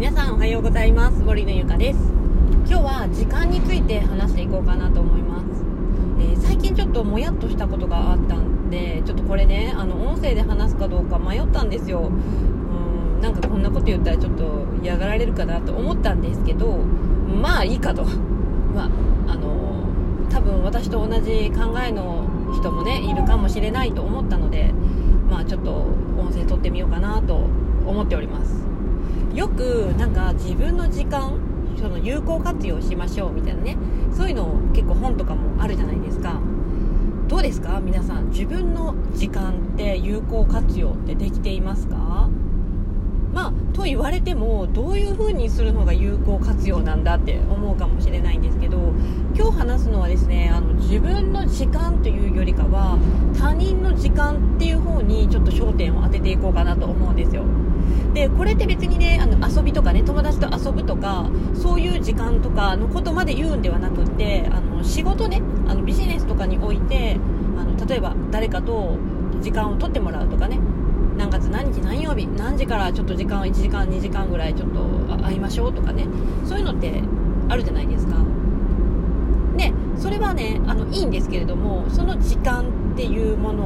皆さんおはようございます。森のゆかです。今日は時間について話していこうかなと思います、えー、最近ちょっともやっとしたことがあったんでちょっとこれねあの音声で話すかどうか迷ったんですよ。うんなんかこんなこと言ったらちょっと嫌がられるかなと思ったんですけどまあいいかと。まああの多分私と同じ考えの人もねいるかもしれないと思ったのでまあちょっと音声撮ってみようかなと思っております。よくなんか自分の時間その有効活用しましょうみたいなねそういうの結構本とかもあるじゃないですか。どうですか？皆さん自分の時間って有効活用ってできていますか？まあと言われてもどういう風にするのが有効活用なんだって思うかもしれないんですけど今日話すのはですねあの自分の時間というよりかは他人の時間っていう方にちょっと焦点を当てていこうかなと思うんですよ。でこれって別にねあの遊びとかね友達と遊ぶとかそういう時間とかのことまで言うんではなくってあの仕事ねあのビジネスとかにおいてあの例えば誰かと時間を取ってもらうとかね何月何日何曜日何時からちょっと時間を1時間2時間ぐらいちょっと会いましょうとかね。そういうのってあるじゃないですか。でそれはねあのいいんですけれどもその時間っていうもの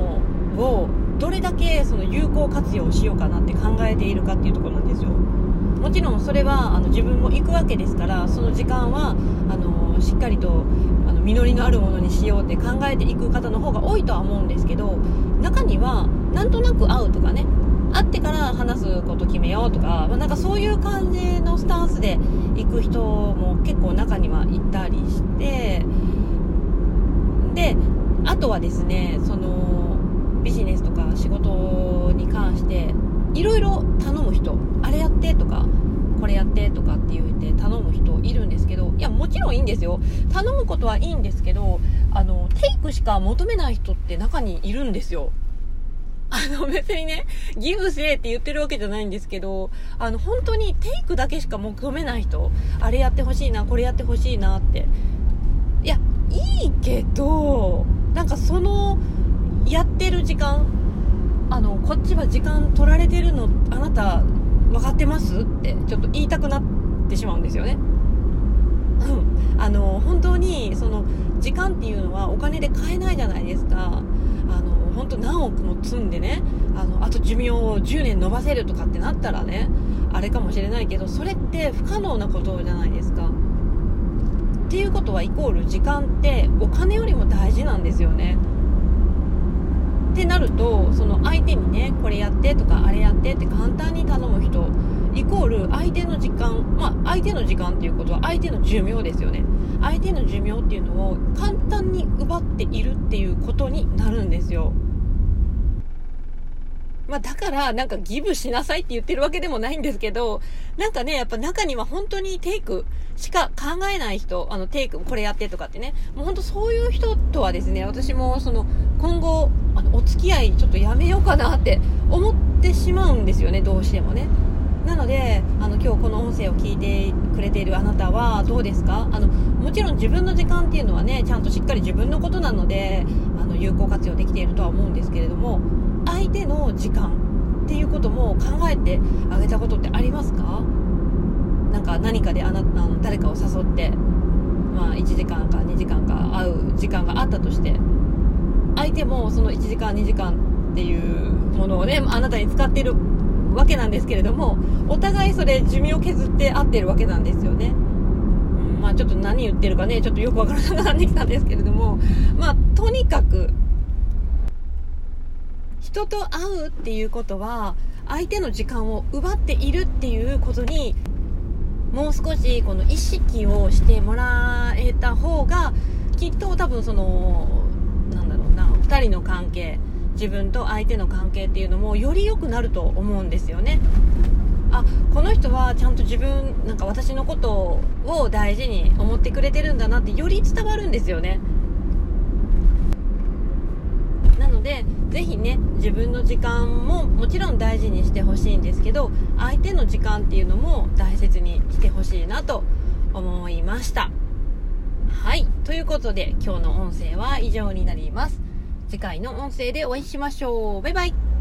をどれだけその有効活用しようかなって考えているかっていうところなんですよ。もちろんそれはあの自分も行くわけですからその時間はあのしっかりと実りのあるものにしようって考えていく方の方が多いとは思うんですけど中にはなんとなく会うとかね会ってから話すこと決めようとか、まあ、なんかそういう感じのスタンスで行く人も結構中にはいたりしてであとはですねそのビジネスとか仕事に関していろいろ頼む人あれやってとかこれやってとかって言って頼む人いるんですけどいやもちろんいいんですよ頼むことはいいんですけどあのテイクしか求めない人って中にいるんですよあの別にね、ギブせって言ってるわけじゃないんですけど、あの本当にテイクだけしか求めない人、あれやってほしいな、これやってほしいなって。いや、いいけど、なんかそのやってる時間あのこっちは時間取られてるのあなた分かってますってちょっと言いたくなってしまうんですよね。あの本当にその時間っていうのはお金で買えないじゃないですか。あの本当何億も積んでねあのあと寿命を10年延ばせるとかってなったらねあれかもしれないけどそれって不可能なことじゃないですか。っていうことはイコール時間ってお金よりも大事なんですよね。ってなるとその相手にねこれやってとかあれやってって簡単に頼むコール相手の時間まあ相手の時間っていうことは相手の寿命ですよね。相手の寿命っていうのを簡単に奪っているっていうことになるんですよ。まあ、だから、なんかギブしなさいって言ってるわけでもないんですけど、なんかね、やっぱ中には本当にテイクしか考えない人、あの、テイク、これやってとかってね、もう本当そういう人とはですね、私もその、今後、あの、お付き合いちょっとやめようかなって思ってしまうんですよね、どうしてもね。なので、あの、今日この音声を聞いてくれているあなたはどうですか？あの、もちろん自分の時間っていうのはね、ちゃんとしっかり自分のことなので、あの、有効活用できているとは思うんですけれども、相手の時間っていうことも考えてあげたことってありますか？なんか何かであなあの誰かを誘って、まあ、1時間か2時間か会う時間があったとして相手もその1時間2時間っていうものをねあなたに使ってるわけなんですけれどもお互いそれ寿命を削って会ってるわけなんですよね。うん、まあちょっと何言ってるかねちょっとよくわからなくなってきたんですけれどもまあとにかく人と会うっていうことは相手の時間を奪っているっていうことにもう少しこの意識をしてもらえた方がきっと多分そのなんだろうな2人の関係自分と相手の関係っていうのもより良くなると思うんですよね。あこの人はちゃんと自分なんか私のことを大事に思ってくれてるんだなってより伝わるんですよね。なのでぜひね自分の時間ももちろん大事にしてほしいんですけど相手の時間っていうのも大切にしてほしいなと思いました。はい。ということで今日の音声は以上になります。次回の音声でお会いしましょう。バイバイ。